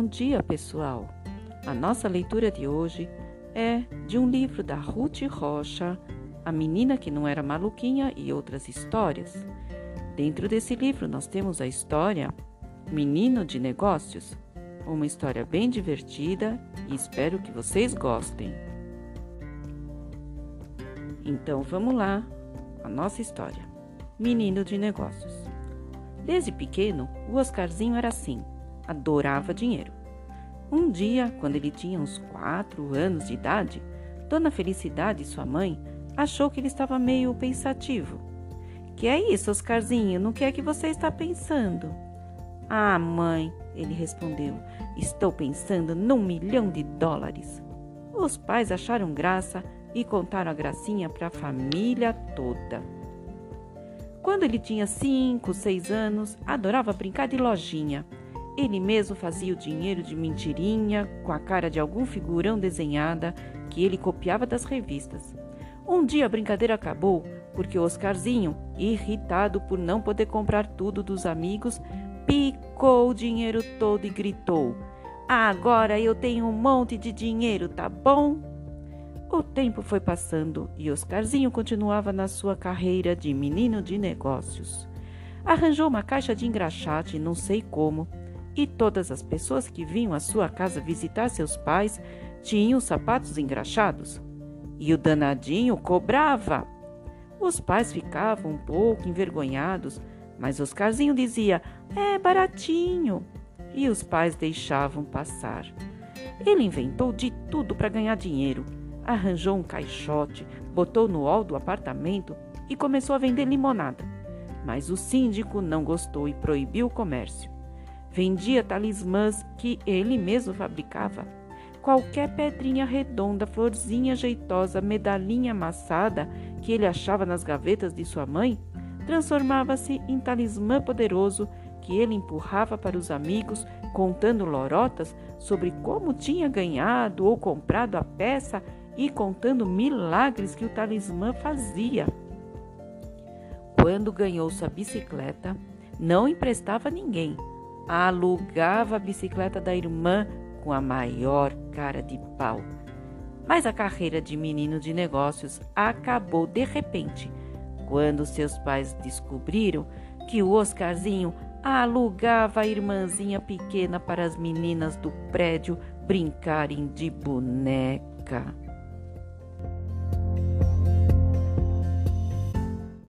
Bom dia, pessoal! A nossa leitura de hoje é de um livro da Ruth Rocha, A Menina que Não Era Maluquinha e Outras Histórias. Dentro desse livro, nós temos a história Menino de Negócios, uma história bem divertida e espero que vocês gostem. Então vamos lá, a nossa história. Menino de Negócios. Desde pequeno, o Oscarzinho era assim adorava dinheiro. Um dia, quando ele tinha uns quatro anos de idade, Dona Felicidade, sua mãe, achou que ele estava meio pensativo. Que é isso, Oscarzinho? No que é que você está pensando? Ah, mãe, ele respondeu, estou pensando num milhão de dólares. Os pais acharam graça e contaram a gracinha para a família toda. Quando ele tinha cinco, seis anos, adorava brincar de lojinha ele mesmo fazia o dinheiro de mentirinha com a cara de algum figurão desenhada que ele copiava das revistas. Um dia a brincadeira acabou porque Oscarzinho, irritado por não poder comprar tudo dos amigos, picou o dinheiro todo e gritou: Agora eu tenho um monte de dinheiro, tá bom? O tempo foi passando e Oscarzinho continuava na sua carreira de menino de negócios. Arranjou uma caixa de engraxate, não sei como, e todas as pessoas que vinham à sua casa visitar seus pais tinham sapatos engraxados. E o danadinho cobrava. Os pais ficavam um pouco envergonhados, mas Oscarzinho dizia: é baratinho. E os pais deixavam passar. Ele inventou de tudo para ganhar dinheiro. Arranjou um caixote, botou no hall do apartamento e começou a vender limonada. Mas o síndico não gostou e proibiu o comércio. Vendia talismãs que ele mesmo fabricava. Qualquer pedrinha redonda, florzinha jeitosa, medalhinha amassada que ele achava nas gavetas de sua mãe, transformava-se em talismã poderoso que ele empurrava para os amigos, contando lorotas sobre como tinha ganhado ou comprado a peça e contando milagres que o talismã fazia. Quando ganhou sua bicicleta, não emprestava a ninguém, alugava a bicicleta da irmã com a maior cara de pau. Mas a carreira de menino de negócios acabou de repente, quando seus pais descobriram que o Oscarzinho alugava a irmãzinha pequena para as meninas do prédio brincarem de boneca.